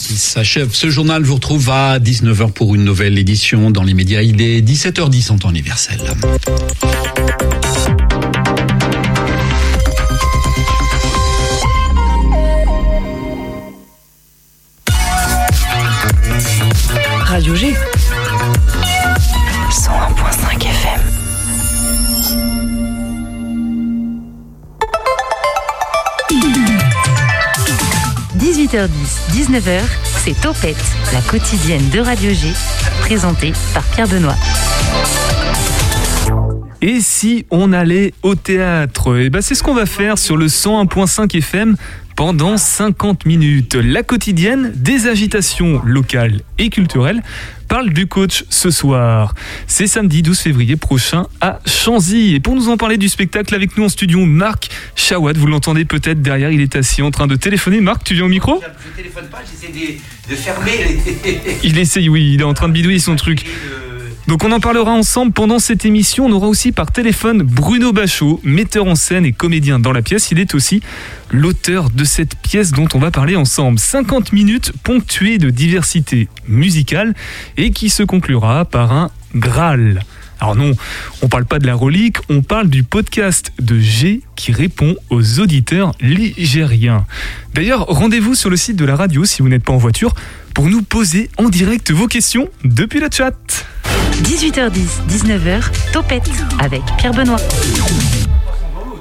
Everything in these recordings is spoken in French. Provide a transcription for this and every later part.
s'achève. Ce journal vous retrouve à 19h pour une nouvelle édition dans les médias. Il est 17h10 en temps universel. Radio G. 18h10, 19h, c'est Topette, la quotidienne de Radio G, présentée par Pierre Benoît. Et si on allait au théâtre? Et ben c'est ce qu'on va faire sur le 101.5 FM pendant 50 minutes. La quotidienne des agitations locales et culturelles parle du coach ce soir. C'est samedi 12 février prochain à Chanzy. Et pour nous en parler du spectacle avec nous en studio, Marc Chawad. Vous l'entendez peut-être derrière, il est assis en train de téléphoner. Marc, tu viens au micro? Je téléphone pas, j'essaie de, de fermer. Il essaye, oui, il est en train de bidouiller son truc. Donc on en parlera ensemble pendant cette émission. On aura aussi par téléphone Bruno Bachot, metteur en scène et comédien dans la pièce. Il est aussi l'auteur de cette pièce dont on va parler ensemble. 50 minutes ponctuées de diversité musicale et qui se conclura par un Graal. Alors non, on parle pas de la relique, on parle du podcast de G qui répond aux auditeurs ligériens. D'ailleurs, rendez-vous sur le site de la radio si vous n'êtes pas en voiture pour nous poser en direct vos questions depuis le chat. 18h10, 19h, Topette avec Pierre Benoît.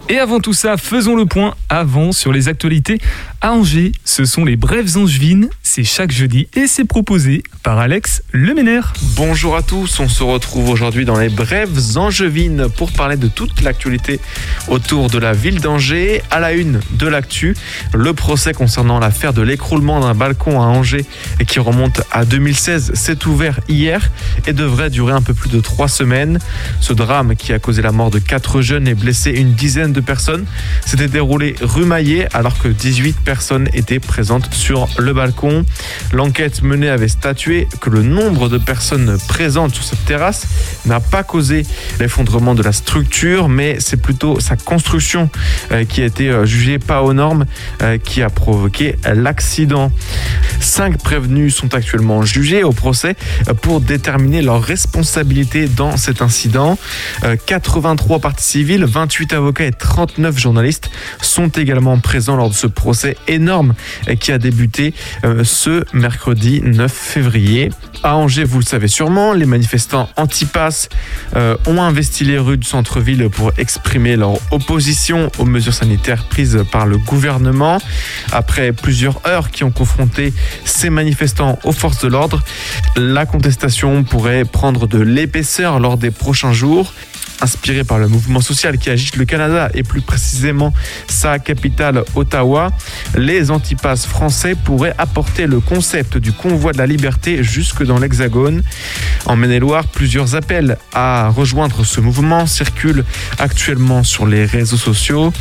Et avant tout ça, faisons le point avant sur les actualités. À Angers, ce sont les Brèves Angevines, c'est chaque jeudi et c'est proposé par Alex Leméner. Bonjour à tous, on se retrouve aujourd'hui dans les Brèves Angevines pour parler de toute l'actualité autour de la ville d'Angers. À la une de l'actu, le procès concernant l'affaire de l'écroulement d'un balcon à Angers qui remonte à 2016 s'est ouvert hier et devrait durer un peu plus de trois semaines. Ce drame qui a causé la mort de quatre jeunes et blessé une dizaine de personnes s'était déroulé rue Maillet alors que 18 personnes étaient présentes sur le balcon. L'enquête menée avait statué que le nombre de personnes présentes sur cette terrasse n'a pas causé l'effondrement de la structure, mais c'est plutôt sa construction euh, qui a été euh, jugée pas aux normes euh, qui a provoqué l'accident. Cinq prévenus sont actuellement jugés au procès pour déterminer leur responsabilité dans cet incident. 83 parties civiles, 28 avocats et 39 journalistes sont également présents lors de ce procès énorme qui a débuté ce mercredi 9 février. À Angers, vous le savez sûrement, les manifestants anti-pass euh, ont investi les rues du centre-ville pour exprimer leur opposition aux mesures sanitaires prises par le gouvernement. Après plusieurs heures qui ont confronté ces manifestants aux forces de l'ordre, la contestation pourrait prendre de l'épaisseur lors des prochains jours inspiré par le mouvement social qui agite le Canada et plus précisément sa capitale Ottawa, les antipasses français pourraient apporter le concept du convoi de la liberté jusque dans l'Hexagone. En Maine-et-Loire, plusieurs appels à rejoindre ce mouvement circulent actuellement sur les réseaux sociaux.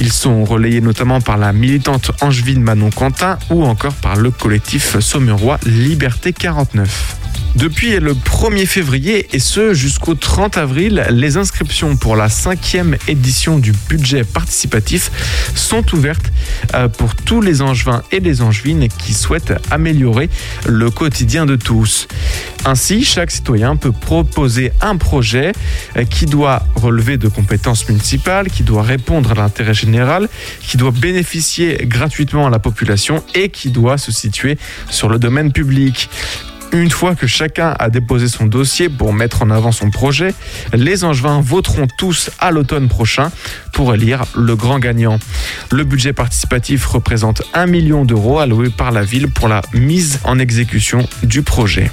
Ils sont relayés notamment par la militante angevine Manon Quentin ou encore par le collectif saumurois Liberté 49. Depuis le 1er février et ce jusqu'au 30 avril, les inscriptions pour la cinquième édition du budget participatif sont ouvertes euh, pour tous les angevins et les angevines qui souhaitent améliorer le quotidien de tous. Ainsi, chaque citoyen peut proposer un projet euh, qui doit relever de compétences municipales, qui doit répondre à l'intérêt général, qui doit bénéficier gratuitement à la population et qui doit se situer sur le domaine public. Une fois que chacun a déposé son dossier pour mettre en avant son projet, les Angevins voteront tous à l'automne prochain pour élire le grand gagnant. Le budget participatif représente 1 million d'euros alloués par la ville pour la mise en exécution du projet.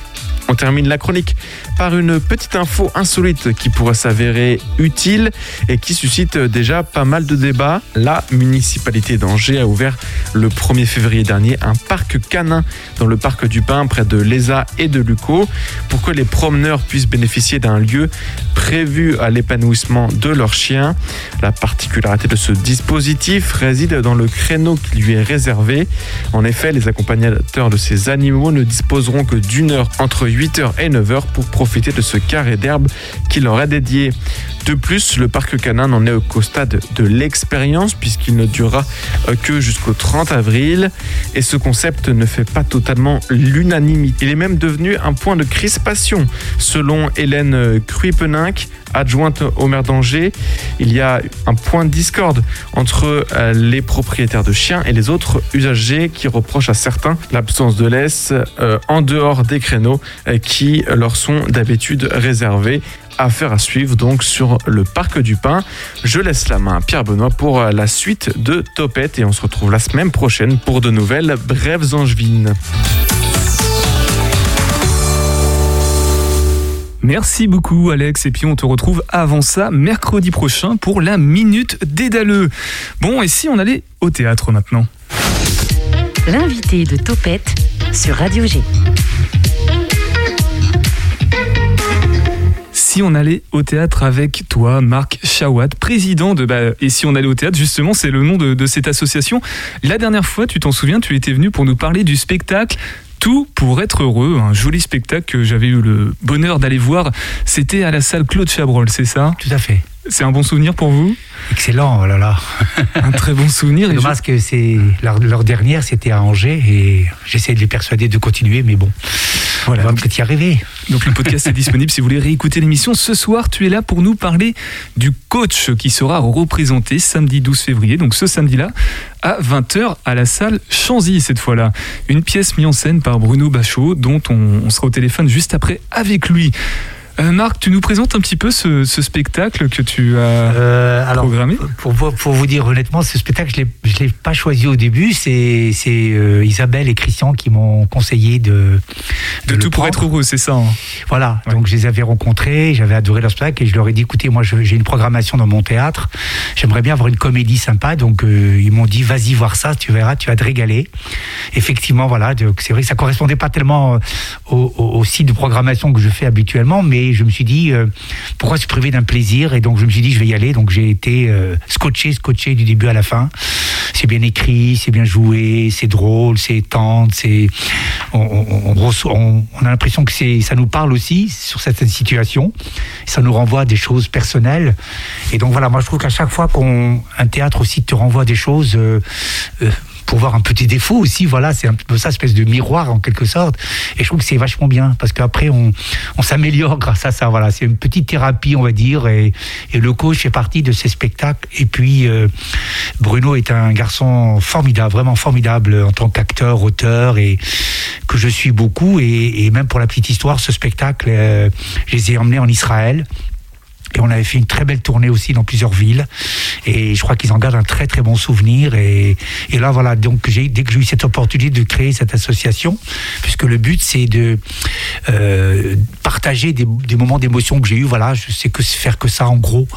On termine la chronique par une petite info insolite qui pourrait s'avérer utile et qui suscite déjà pas mal de débats. La municipalité d'Angers a ouvert le 1er février dernier un parc canin dans le parc du Pin près de l'ESA et de Luco pour que les promeneurs puissent bénéficier d'un lieu prévu à l'épanouissement de leurs chiens. La particularité de ce dispositif réside dans le créneau qui lui est réservé. En effet, les accompagnateurs de ces animaux ne disposeront que d'une heure entre 8 8h et 9h pour profiter de ce carré d'herbe qui leur est dédié. De plus, le parc canin n'en est qu'au stade de l'expérience puisqu'il ne durera euh, que jusqu'au 30 avril et ce concept ne fait pas totalement l'unanimité. Il est même devenu un point de crispation selon Hélène Kruipeninck, adjointe au maire d'Angers. Il y a un point de discorde entre euh, les propriétaires de chiens et les autres usagers qui reprochent à certains l'absence de laisse euh, en dehors des créneaux euh, qui leur sont d'habitude réservés. Affaire à suivre donc sur le Parc du Pin. Je laisse la main à Pierre Benoît pour la suite de Topette et on se retrouve la semaine prochaine pour de nouvelles brèves angevines. Merci beaucoup Alex et puis on te retrouve avant ça mercredi prochain pour la Minute Dédaleux. Bon et si on allait au théâtre maintenant? L'invité de Topette sur Radio G. si on allait au théâtre avec toi, Marc Chawat, président de bah, Et si on allait au théâtre, justement, c'est le nom de, de, cette association. La dernière fois, tu t'en souviens, tu étais venu pour nous parler du spectacle tout pour être heureux, un joli spectacle que j'avais eu le bonheur d'aller voir. C'était à la salle Claude Chabrol, c'est ça? Tout à fait. C'est un bon souvenir pour vous? Excellent, oh là là. un très bon souvenir. Dommage que c'est leur, leur, dernière, c'était à Angers et j'essaie de les persuader de continuer, mais bon, voilà, on va peut-être y arriver. Donc le podcast est disponible si vous voulez réécouter l'émission. Ce soir, tu es là pour nous parler du coach qui sera représenté samedi 12 février, donc ce samedi-là, à 20h à la salle Chanzy cette fois-là. Une pièce mise en scène par Bruno Bachot, dont on, on sera au téléphone juste après avec lui. Euh, Marc, tu nous présentes un petit peu ce, ce spectacle que tu as euh, alors, programmé pour, pour, vous dire honnêtement, ce spectacle, je ne l'ai pas choisi au début. C'est euh, Isabelle et Christian qui m'ont conseillé de. De, de tout pour être heureux, c'est ça. Hein. Voilà, ouais. donc je les avais rencontrés, j'avais adoré leur spectacle et je leur ai dit écoutez, moi j'ai une programmation dans mon théâtre, j'aimerais bien avoir une comédie sympa. Donc ils m'ont dit vas-y voir ça, tu verras, tu vas te régaler. Effectivement, voilà, c'est vrai que ça correspondait pas tellement au, au, au site de programmation que je fais habituellement, mais je me suis dit euh, pourquoi se priver d'un plaisir? Et donc je me suis dit je vais y aller. Donc j'ai été euh, scotché scotché du début à la fin. C'est bien écrit c'est bien joué c'est drôle c'est tendre c'est on, a l'impression que c'est ça nous parle aussi sur certaines situations. Ça nous renvoie à des choses personnelles. Et donc voilà moi je trouve qu'à chaque fois qu'on un théâtre aussi te renvoie des choses euh, euh, pour voir un petit défaut aussi. Voilà, c'est un peu ça, espèce de miroir en quelque sorte. Et je trouve que c'est vachement bien parce qu'après on, on s'améliore grâce à ça. Voilà, c'est une petite thérapie, on va dire. Et, et, le coach fait partie de ces spectacles. Et puis euh, Bruno est un garçon formidable, vraiment formidable en tant qu'acteur, auteur et que je suis beaucoup. Et, et, même pour la petite histoire, ce spectacle, euh, je les ai emmenés en Israël. Et on avait fait une très belle tournée aussi dans plusieurs villes. Et je crois qu'ils en gardent un très très bon souvenir. Et, et là, voilà, donc dès que j'ai eu cette opportunité de créer cette association, puisque le but c'est de euh, partager des, moments d'émotion que j'ai eu. Voilà, je sais que faire que ça en gros.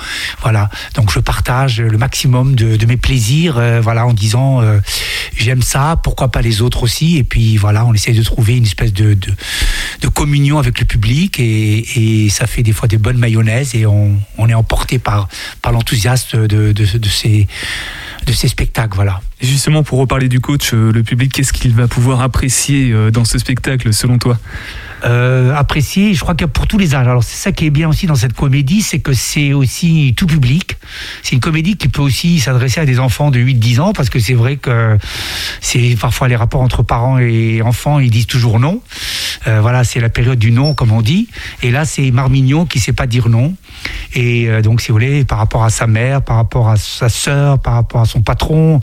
Voilà, donc je partage le maximum de, mes plaisirs. Euh, voilà, en disant euh, j'aime ça, pourquoi pas les autres aussi. Et puis voilà, on essaie de trouver une espèce de, de, communion avec le public. Et, ça fait des fois des bonnes mayonnaises. Et on, est emporté par, l'enthousiasme de ces spectacles. Voilà. Et justement, pour reparler du coach, le public, qu'est-ce qu'il va pouvoir apprécier dans ce spectacle, selon toi? Euh, apprécié, je crois que pour tous les âges. Alors c'est ça qui est bien aussi dans cette comédie, c'est que c'est aussi tout public. C'est une comédie qui peut aussi s'adresser à des enfants de 8-10 ans, parce que c'est vrai que c'est parfois les rapports entre parents et enfants, ils disent toujours non. Euh, voilà, c'est la période du non, comme on dit. Et là, c'est Marmignon qui sait pas dire non. Et euh, donc, si vous voulez, par rapport à sa mère, par rapport à sa sœur, par rapport à son patron.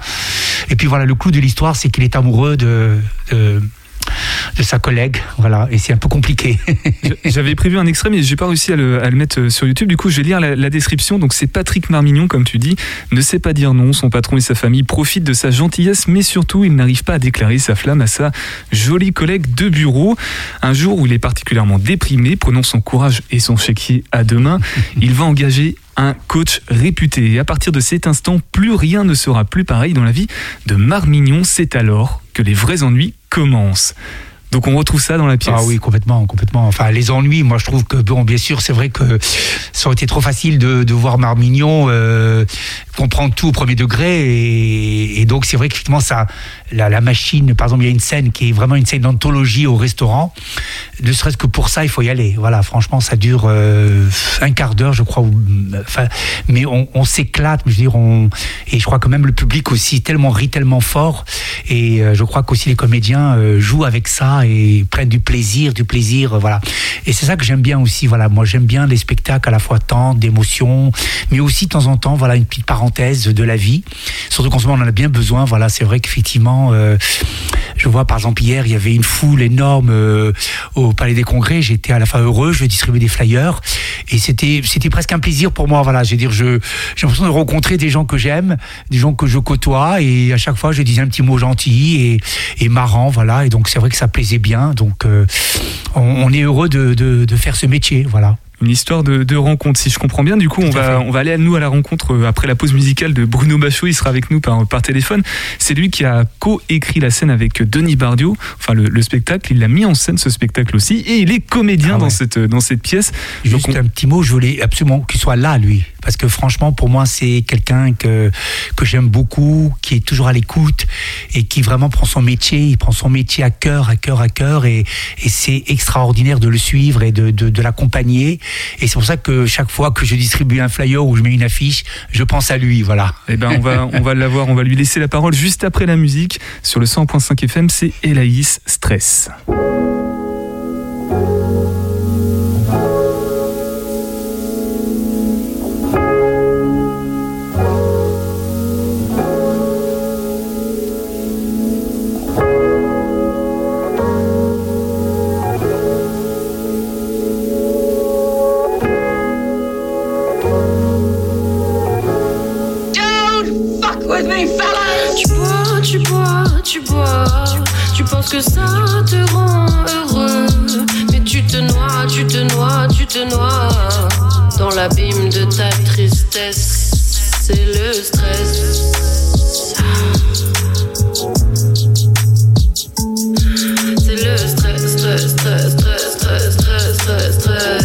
Et puis voilà, le clou de l'histoire, c'est qu'il est amoureux de, de sa collègue, voilà, et c'est un peu compliqué. J'avais prévu un extrait, mais j'ai pas réussi à le, mettre sur YouTube. Du coup, je vais lire la, la description. Donc, c'est Patrick Marmignon, comme tu dis, ne sait pas dire non. Son patron et sa famille profitent de sa gentillesse, mais surtout, il n'arrive pas à déclarer sa flamme à sa jolie collègue de bureau. Un jour où il est particulièrement déprimé, prenant son courage et son chéquier à deux mains, il va engager un coach réputé. Et à partir de cet instant, plus rien ne sera plus pareil dans la vie de Marmignon. C'est alors que les vrais ennuis commencent. Donc on retrouve ça dans la pièce. Ah oui, complètement, complètement. Enfin, les ennuis, moi je trouve que, bon, bien sûr, c'est vrai que ça aurait été trop facile de, voir Marmignon euh, comprendre tout au premier degré. Et, et donc c'est vrai qu'effectivement, ça, la, la machine. Par exemple, il y a une scène qui est vraiment une scène d'anthologie au restaurant. Ne serait-ce que pour ça, il faut y aller. Voilà, franchement, ça dure euh, un quart d'heure, je crois. mais on, s'éclate. Je veux dire, et je crois que même le public aussi tellement rit tellement fort. Et euh, je crois qu'aussi les comédiens euh, jouent avec ça et prennent du plaisir, du plaisir, voilà. Et c'est ça que j'aime bien aussi. Voilà, moi j'aime bien les spectacles à la fois tendres, d'émotion, mais aussi de temps en temps, voilà, une petite parenthèse de la vie. Surtout qu'en ce moment on en a bien besoin. Voilà, c'est vrai qu'effectivement, euh, je vois par exemple hier, il y avait une foule énorme euh, au Palais des Congrès. J'étais à la fois heureux, je distribuais des flyers et c'était presque un plaisir pour moi. Voilà, veux dire, j'ai l'impression de rencontrer des gens que j'aime, des gens que je côtoie et à chaque fois je disais un petit mot gentil et, marrant. Voilà, et donc c'est vrai que ça plaisait bien. Donc euh, on, est heureux de, de, de faire ce métier. Voilà. Une histoire de, de rencontre, si je comprends bien. Du coup, on va, on va aller à nous à la rencontre euh, après la pause musicale de Bruno Bachot. Il sera avec nous par, par téléphone. C'est lui qui a co-écrit la scène avec Denis Bardio. Enfin, le, le spectacle, il l'a mis en scène ce spectacle aussi. Et il est comédien Ah dans, cette, dans cette pièce. Donc, Juste on- un petit mot, je voulais absolument qu'il soit là, lui. Parce que franchement, pour moi, c'est quelqu'un que, que j'aime beaucoup, qui est toujours à l'écoute et qui vraiment prend son métier. Il prend son métier à cœur, à cœur, à cœur. Et, et c'est extraordinaire de le suivre et de, de, de l'accompagner. Et c'est pour ça que chaque fois que je distribue un flyer ou je mets une affiche, je pense à lui. Voilà. Eh ben, on va, on va l'avoir. On va lui laisser la parole juste après la musique. Sur le 100.5 FM, c'est Elaïs Stress. Tu bois. Tu penses que ça te rend heureux. Mais tu te noies, tu te noies, tu te noies. Dans l'abîme de ta tristesse, c'est le stress. C'est le stress, stress, stress, stress, stress, stress, stress, stress.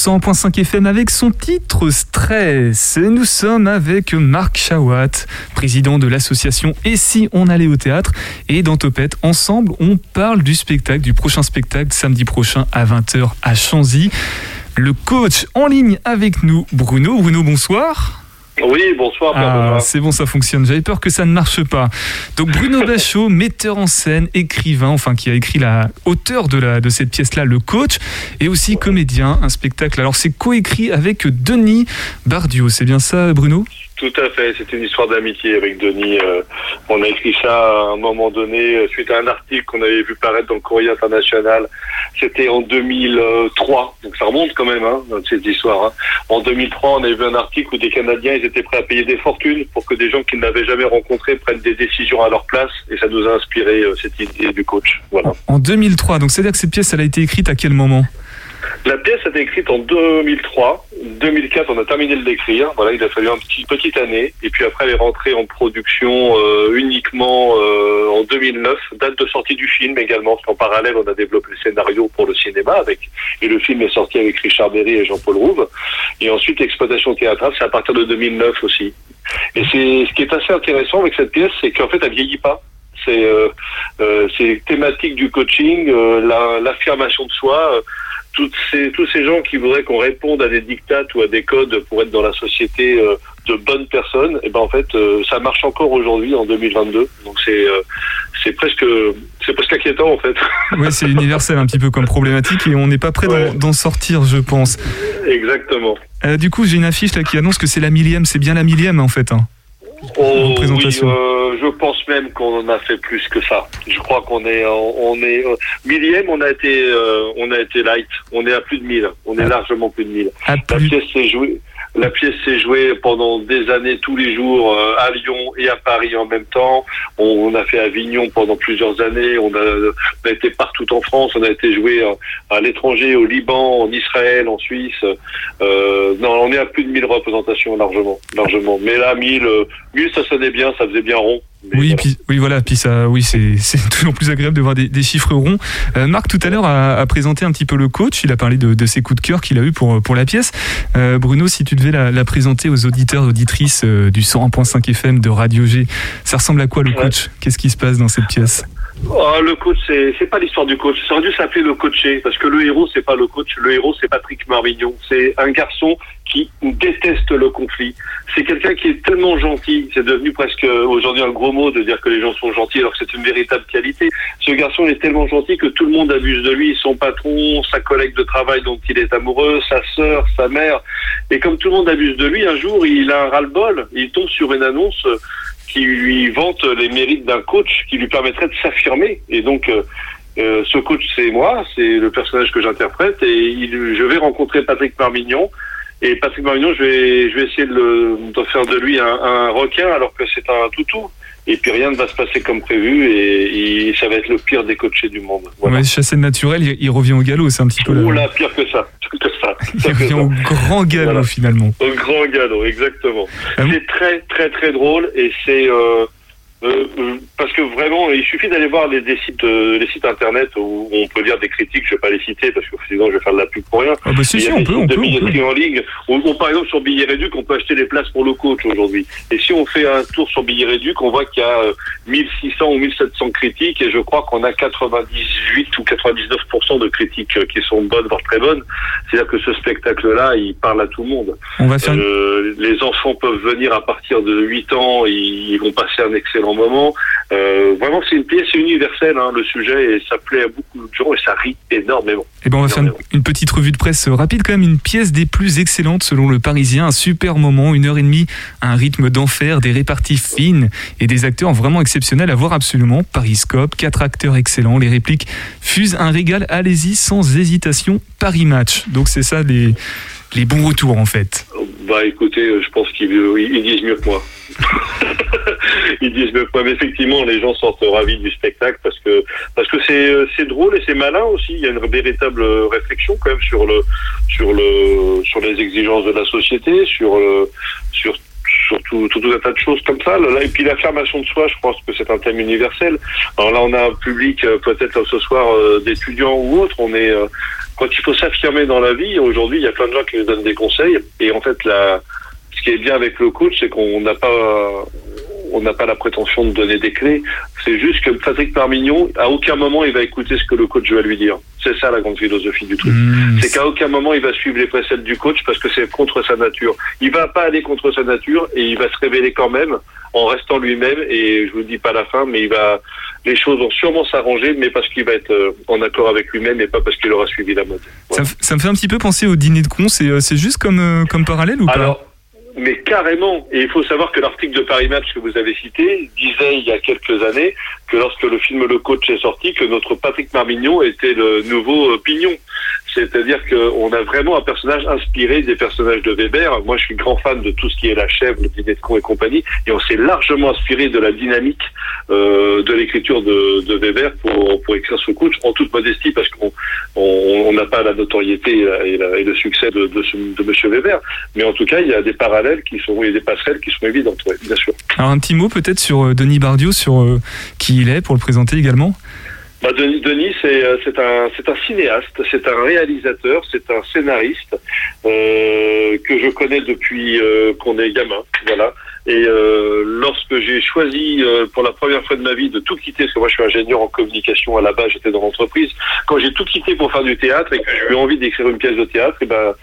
100.5 FM avec son titre Stress. Nous sommes avec Marc Chawat, président de l'association Et si on allait au théâtre Et dans Topette, ensemble, on parle du spectacle, du prochain spectacle samedi prochain à 20h à Chanzy. Le coach en ligne avec nous, Bruno. Bruno, bonsoir. Oui, bonsoir. Ah, c'est bon, ça fonctionne. J'avais peur que ça ne marche pas. Donc Bruno Bachot, metteur en scène, écrivain, enfin qui a écrit la auteur de, la, de cette pièce-là, le coach, et aussi comédien, un spectacle. Alors c'est coécrit avec Denis Bardio, c'est bien ça, Bruno? Tout à fait. C'est une histoire d'amitié avec Denis. Euh, on a écrit ça à un moment donné euh, suite à un article qu'on avait vu paraître dans le Courrier international. C'était en 2003. Donc ça remonte quand même, hein, cette histoire. hein. En 2003, on avait vu un article où des Canadiens, ils étaient prêts à payer des fortunes pour que des gens qu'ils n'avaient jamais rencontrés prennent des décisions à leur place. Et ça nous a inspiré euh, cette idée du coach. Voilà. En 2003, donc c'est-à-dire que cette pièce, elle a été écrite à quel moment? La pièce a été écrite en 2003. 2004, on a terminé de l'écrire. Voilà, il a fallu un petit petite année. Et puis après, elle est rentrée en production euh, uniquement euh, en 2009, date de sortie du film également. Parce qu'en parallèle, on a développé le scénario pour le cinéma avec et le film est sorti avec Richard Berry et Jean-Paul Rouve. Et ensuite, l'exploitation théâtrale, c'est à partir de 2009 aussi. Et c'est ce qui est assez intéressant avec cette pièce, c'est qu'en fait, elle vieillit pas. C'est euh, euh, thématique du coaching, euh, la- l'affirmation de soi. Toutes ces, tous ces gens qui voudraient qu'on réponde à des dictates ou à des codes pour être dans la société euh, de bonnes personnes, et ben en fait euh, ça marche encore aujourd'hui en 2022. Donc c'est euh, c'est presque c'est presque inquiétant en fait. Ouais, c'est universel un petit peu comme problématique et on n'est pas prêt d'en- Ouais. d'en sortir, je pense. Exactement. Du coup, j'ai une affiche là qui annonce que c'est la millième, c'est bien la millième en fait. hein. Oh, présentation. oui, je pense même qu'on en a fait plus que ça. Je crois qu'on est, on est euh, millième, on a été, euh, on a été light. On est à plus de 1000. On est Ah. largement plus de 1000. À La pièce s'est jouée. La pièce s'est jouée pendant des années, tous les jours, euh, à Lyon et à Paris en même temps. On, on a fait Avignon pendant plusieurs années. On a, on a été partout en France. On a été joué euh, à l'étranger, au Liban, en Israël, en Suisse. Euh, non, on est à plus de 1000 représentations largement, largement. Mais là, 1000, euh, 1000, ça sonnait bien, ça faisait bien rond. Oui, voilà. puis, oui, voilà, puis ça, oui, c'est toujours plus agréable de voir des, des chiffres ronds. Euh, Marc, tout à l'heure, a, a présenté un petit peu le coach. Il a parlé de, de ses coups de cœur qu'il a eu pour, pour la pièce. Euh, Bruno, si tu devais la, la présenter aux auditeurs, auditrices euh, du 101.5 FM de Radio G, ça ressemble à quoi le coach? Qu'est-ce qui se passe dans cette pièce? Oh, le coach, c'est c'est pas l'histoire du coach. Ça aurait dû s'appeler le coaché, parce que le héros, c'est pas le coach. Le héros, c'est Patrick Marmignon. C'est un garçon qui déteste le conflit. C'est quelqu'un qui est tellement gentil. C'est devenu presque aujourd'hui un gros mot de dire que les gens sont gentils, alors que c'est une véritable qualité. Ce garçon est tellement gentil que tout le monde abuse de lui. Son patron, sa collègue de travail dont il est amoureux, sa sœur, sa mère. Et comme tout le monde abuse de lui, un jour, il a un ras-le-bol. Il tombe sur une annonce qui lui vante les mérites d'un coach qui lui permettrait de s'affirmer. Et donc, euh, euh, ce coach, c'est moi, c'est le personnage que j'interprète, et il, je vais rencontrer Patrick Marmignon. Et Patrick Marmignon, je vais, je vais essayer de, le, de faire de lui un, un requin alors que c'est un toutou. Et puis rien ne va se passer comme prévu, et, et ça va être le pire des coachés du monde. Voilà. Ouais, Chassé de naturel, il, il revient au galop, c'est un petit peu la- là, pire que ça, Il revient au grand galop Voilà. finalement. Au grand galop, exactement. Ah bon c'est très très très drôle et c'est euh, euh, euh, parce que vraiment il suffit d'aller voir les, des sites euh, les sites internet où on peut lire des critiques. Je vais pas les citer parce que sinon je vais faire de la pub pour rien. Ah bah si, Il y si, a on peut, on de peut, on peut. en ligne. Ou par exemple sur Billet Réduc, on peut acheter des places pour le coach aujourd'hui. Et si on fait un tour sur Billet Réduc, on voit qu'il y a euh, 1600 ou 1700 critiques et je crois qu'on a 98 ou 99% de critiques euh, qui sont bonnes, voire très bonnes. C'est-à-dire que ce spectacle-là, il parle à tout le monde. On va faire Euh, les enfants peuvent venir à partir de 8 ans, ils, ils vont passer un excellent moment. Euh, vraiment, c'est une pièce universelle, hein, le sujet, et ça plaît à beaucoup de gens et ça rit énormément. Eh ben on va faire une, une petite revue de presse rapide quand même, une pièce des plus excellentes selon le Parisien, un super moment, une heure et demie, un rythme d'enfer, des réparties fines et des acteurs vraiment exceptionnels à voir absolument. Pariscope, quatre acteurs excellents, les répliques fusent un régal, allez-y sans hésitation, Paris Match. Donc c'est ça les, les bons retours en fait. Bah écoutez, euh, je pense qu'ils ils- ils disent mieux que moi. ils disent moi, mais effectivement, les gens sortent ravis du spectacle parce que parce que c'est euh, c'est drôle et c'est malin aussi. Il y a une véritable réflexion quand même sur le sur le sur les exigences de la société, sur le sur sur tout, un tas de choses comme ça. Là, et puis l'affirmation de soi, je pense que c'est un thème universel. Alors là, on a un public euh, peut-être ce soir euh, d'étudiants ou autres. On est quand il faut s'affirmer dans la vie. Aujourd'hui, il y a plein de gens qui nous donnent des conseils. Et en fait, la, ce qui est bien avec le coach, c'est qu'on n'a pas on n'a pas la prétention de donner des clés. C'est juste que Patrick Marmignon, à aucun moment, il va écouter ce que le coach va lui dire. C'est ça la grande philosophie du truc. Mmh, c'est qu'à aucun moment, il va suivre les préceptes du coach parce que c'est contre sa nature. Il va pas aller contre sa nature et il va se révéler quand même en restant lui-même. Et je vous dis pas la fin, mais il va, les choses vont sûrement s'arranger, mais parce qu'il va être euh, en accord avec lui-même et pas parce qu'il aura suivi la mode. Ça, me fait un petit peu penser au dîner de con. C'est euh, c'est juste comme, euh, comme parallèle ou pas? Alors, mais carrément. Et il faut savoir que l'article de Paris Match que vous avez cité disait il y a quelques années que lorsque le film Le Coach est sorti, que notre Patrick Marmignon était le nouveau euh, Pignon. C'est-à-dire qu'on a vraiment un personnage inspiré des personnages de Weber. Moi, je suis grand fan de tout ce qui est La Chèvre, le dîner et compagnie. Et on s'est largement inspiré de la dynamique euh, de l'écriture de, de Weber pour, pour écrire ce coach, en toute modestie, parce qu'on on on n'a pas la notoriété et, le succès de, de, Monsieur Weber. Mais en tout cas, il y a des parallèles qui sont, il des passerelles qui sont évidentes, ouais, bien sûr. Alors un petit mot peut-être sur euh, Denis Bardio, sur euh, qui il est pour le présenter également. Bah, Denis, Denis c'est euh, c'est un c'est un cinéaste, c'est un réalisateur, c'est un scénariste euh, que je connais depuis euh, qu'on est gamin, voilà. Et euh, lorsque j'ai choisi euh, pour la première fois de ma vie de tout quitter, parce que moi je suis ingénieur en communication à la base, j'étais dans l'entreprise, quand j'ai tout quitté pour faire du théâtre et que j'ai eu envie d'écrire une pièce de théâtre, et ben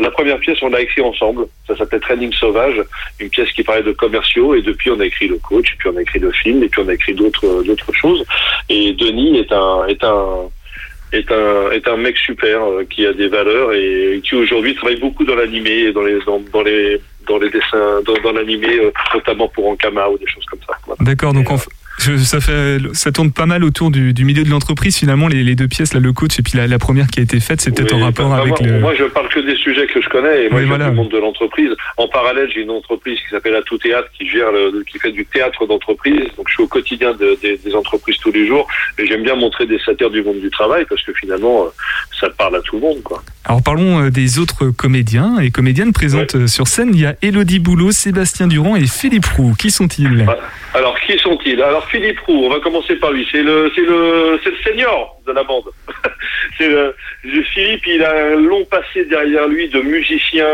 la première pièce on l'a écrit ensemble. Ça s'appelait Training Sauvage, une pièce qui parlait de commerciaux. Et depuis on a écrit le coach, et puis on a écrit le film, et puis on a écrit d'autres d'autres choses. Et Denis est un est un est un est un mec super euh, qui a des valeurs et qui aujourd'hui travaille beaucoup dans l'animé et dans les dans, dans les dans les dessins dans, dans l'animé euh, notamment pour Ankama ou des choses comme ça. Voilà. D'accord, donc f- je- ça fait ça tourne pas mal autour du, du milieu de l'entreprise finalement les, les deux pièces là le coach et puis la, la première qui a été faite c'est peut-être Oui, en rapport bah, avec moi, le moi, je parle que des sujets que je connais et moi Oui, voilà. du monde de l'entreprise. En parallèle, j'ai une entreprise qui s'appelle Atout Théâtre qui gère le, qui fait du théâtre d'entreprise. Donc je suis au quotidien de- des- des entreprises tous les jours et j'aime bien montrer des satires du monde du travail parce que finalement euh, ça parle à tout le monde quoi. Alors parlons euh, des autres comédiens et comédiennes présentes euh, sur scène. Il y a Elodie Boulot, Sébastien Durand et Philippe Roux. Qui sont-ils? Alors, qui sont-ils? Alors, Philippe Roux, on va commencer par lui. C'est le, senior de la bande. Philippe, il a un long passé derrière lui de musicien,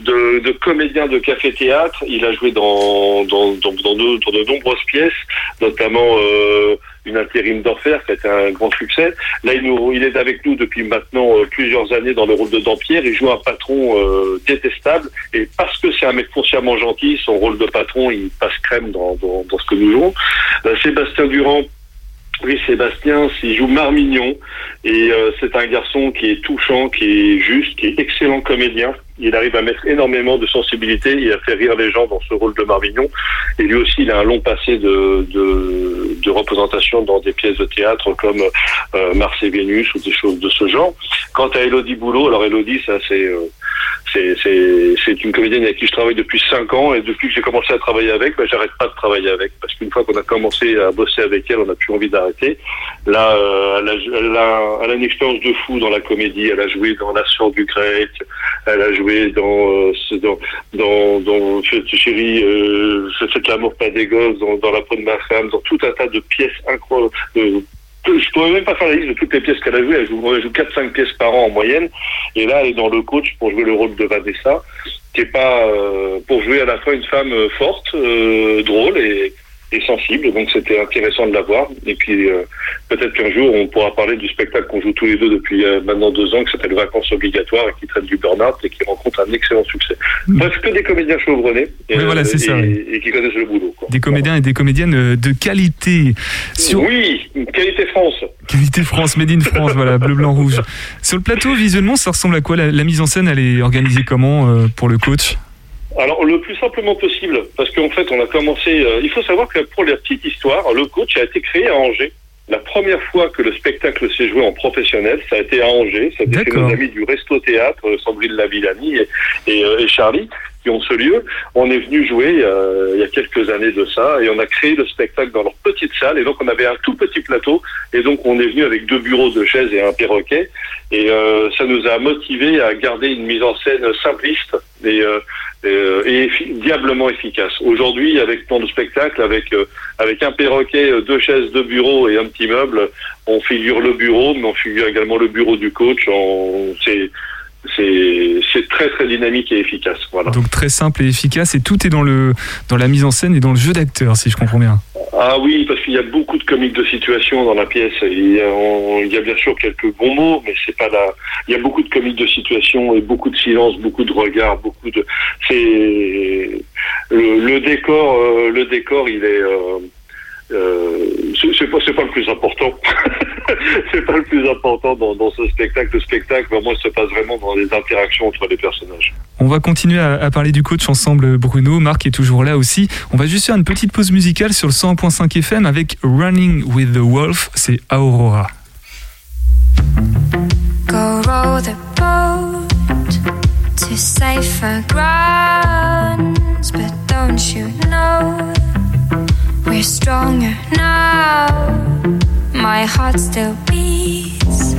de, comédien de café-théâtre. Il a joué dans de nombreuses pièces, notamment euh, une intérim d'enfer qui a été un grand succès. Là, il, nous, est avec nous depuis maintenant euh, plusieurs années dans le rôle de Dampierre. Il joue un patron euh, détestable et parce que c'est un mec foncièrement gentil, son rôle de patron, il passe crème dans, dans, ce que nous jouons. Euh, Sébastien Durand, oui, Sébastien, il joue Marmignon et c'est un garçon qui est touchant, qui est juste, qui est excellent comédien. Il arrive à mettre énormément de sensibilité et à faire rire les gens dans ce rôle de Marmignon. Et lui aussi, il a un long passé de représentation dans des pièces de théâtre comme euh, Mars et Vénus ou des choses de ce genre. Quant à Elodie Boulot, alors Elodie, ça c'est euh, c'est une comédienne avec qui je travaille depuis cinq ans et depuis que j'ai commencé à travailler avec, ben, j'arrête pas de travailler avec parce qu'une fois qu'on a commencé à bosser avec elle, on n'a plus envie d'arrêter. Là, euh, elle, a, une expérience de fou dans la comédie. Elle a joué dans La Sœur du Grec, elle a joué dans euh, dans dans, dans Ch- Chérie, euh, l'amour pas des gosses, dans, La peau de ma femme, dans tout un tas de pièces incroyables. Que je pourrais même pas faire la liste de toutes les pièces qu'elle a jouées. Elle joue, elle joue 4-5 pièces par an en moyenne. Et là, elle est dans le coach pour jouer le rôle de Vanessa, qui est pas euh, pour jouer à la fois une femme euh, forte, euh, drôle et, et sensible. Donc c'était intéressant de la voir. Et puis euh, peut-être qu'un jour on pourra parler du spectacle qu'on joue tous les deux depuis euh, maintenant deux ans, qui s'appelle Vacances obligatoires et qui traite du burn-out et qui rencontre un excellent succès. Bref, que des comédiens chevronnés et, Oui, voilà, c'est ça, et, oui. et qui connaissent le boulot. Quoi. Des comédiens et des comédiennes euh, de qualité. Sur Oui, qualité France. qualité France, Made in France, voilà, bleu, blanc, rouge. Sur le plateau, visuellement, ça ressemble à quoi? La, la mise en scène, elle est organisée comment euh, pour le coach? Alors, le plus simplement possible, parce qu'en fait, on a commencé. euh, il faut savoir que pour la petite histoire, le coach a été créé à Angers. La première fois que le spectacle s'est joué en professionnel, ça a été à Angers. Ça a D'accord. nos amis du Resto Théâtre, euh, Sandrine Lavillani et, et, euh, et Charlie, qui ont ce lieu. On est venu jouer euh, il y a quelques années de ça et on a créé le spectacle dans leur petite salle et donc on avait un tout petit plateau et donc on est venu avec deux bureaux de chaises et un perroquet et euh, ça nous a motivé à garder une mise en scène simpliste et, euh, euh, diablement efficace. Aujourd'hui, avec ton spectacle, avec euh, avec un perroquet, deux chaises, deux bureaux et un petit meuble, on figure le bureau, mais on figure également le bureau du coach. On- C'est c'est très très dynamique et efficace. Voilà. Donc très simple et efficace et tout est dans le dans la mise en scène et dans le jeu d'acteur si je comprends bien. Ah oui, parce qu'il y a beaucoup de comiques de situation dans la pièce. Il y a, on- il y a bien sûr quelques bons mots, mais c'est pas la. Il y a beaucoup de comiques de situation et beaucoup de silence, beaucoup de regards, beaucoup de. C'est le, le décor. euh, le décor, il est. Euh, euh, c'est c'est pas, c'est pas le plus important. c'est pas le plus important dans, dans ce spectacle. Le spectacle, vraiment, se passe vraiment dans les interactions entre les personnages. On va continuer à, à parler du coach ensemble, Bruno. Marc est toujours là aussi. On va juste faire une petite pause musicale sur le 100.5 FM avec Running with the Wolf. C'est Aurora. Go row the boat to safer grounds, but don't you know we're stronger now? My heart still beats,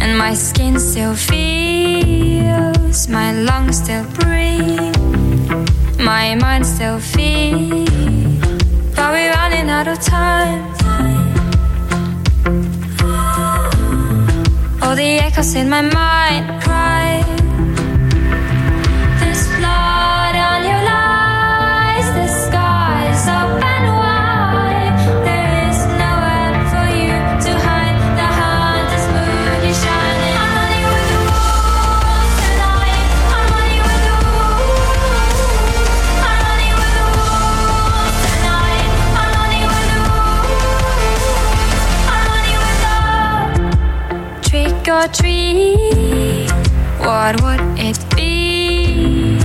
and my skin still feels, my lungs still breathe, my mind still feels, but we're running out of time. All the echoes in my mind cry. Or what would it be?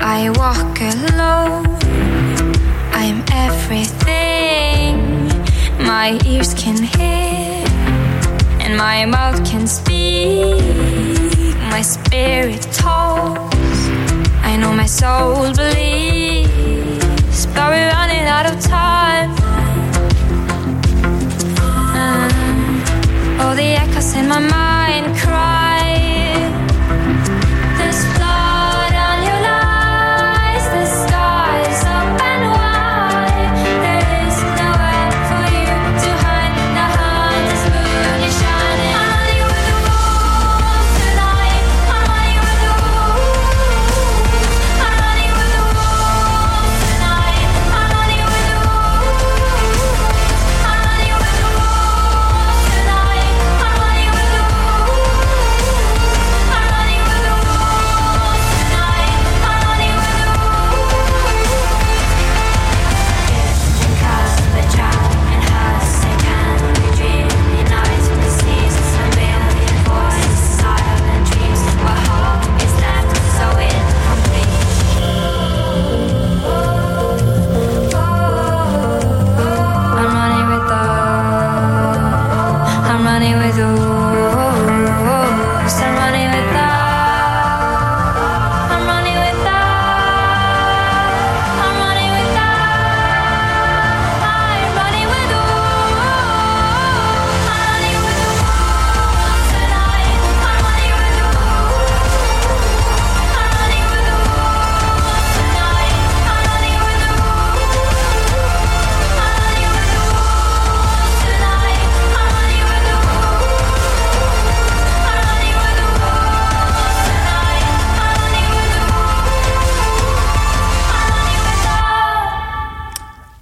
I walk alone, I'm everything my ears can hear and my mouth can speak. My spirit talks, I know my soul believes,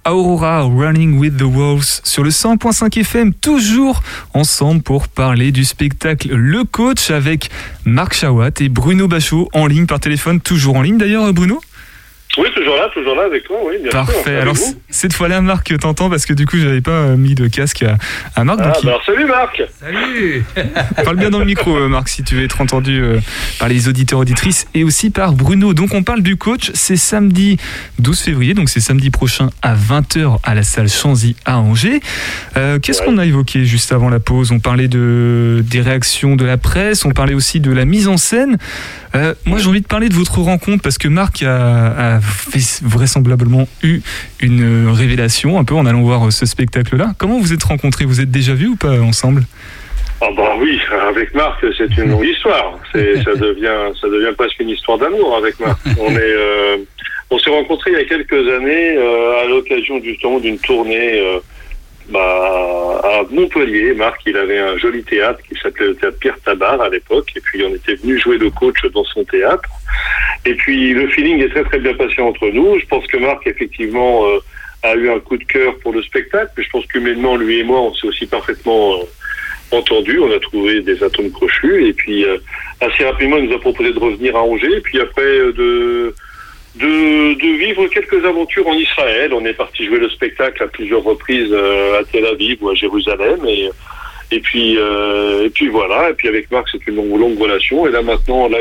Aurora Running with the Wolves sur le 100.5 FM, toujours ensemble pour parler du spectacle Le Coach avec Marc Chawat et Bruno Bachot en ligne par téléphone, toujours en ligne. D'ailleurs Bruno Oui, toujours là, toujours là avec toi, oui, bien sûr. Parfait. Alors, vous. cette fois-là, Marc, t'entends parce que du coup, j'avais pas euh, mis de casque à, à Marc. Ah, donc il- bah alors salut Marc Salut Parle bien dans le micro, euh, Marc, si tu veux être entendu euh, par les auditeurs auditrices et aussi par Bruno. Donc, on parle du coach. C'est samedi 12 février, donc c'est samedi prochain à 20h à la salle Chanzy à Angers. Euh, Qu'est-ce Ouais. qu'on a évoqué juste avant la pause? On parlait de, des réactions de la presse, on parlait aussi de la mise en scène. Euh, moi, j'ai envie de parler de votre rencontre parce que Marc a, vraisemblablement eu une euh, révélation un peu en allant voir euh, ce spectacle-là. Comment vous êtes rencontrés? Vous êtes déjà vus ou pas ensemble? Ah bah oui, avec Marc, c'est une longue histoire. C'est, ça devient, ça devient presque une histoire d'amour avec Marc. On est, euh, on s'est rencontrés il y a quelques années euh, à l'occasion justement d'une tournée euh, bah, à Montpellier. Marc, il avait un joli théâtre qui s'appelait le théâtre Pierre Tabar à l'époque, et puis on était venu jouer le coach dans son théâtre. Et puis le feeling est très très bien passé entre nous. Je pense que Marc effectivement euh, a eu un coup de cœur pour le spectacle, mais je pense qu'humainement lui et moi on s'est aussi parfaitement euh, entendu, on a trouvé des atomes crochus et puis euh, assez rapidement il nous a proposé de revenir à Angers et puis après euh, de, de de vivre quelques aventures en Israël. On est parti jouer le spectacle à plusieurs reprises euh, à Tel Aviv ou à Jérusalem. Et et puis euh, et puis voilà. Et puis avec Marc c'est une longue, longue relation. Et là maintenant là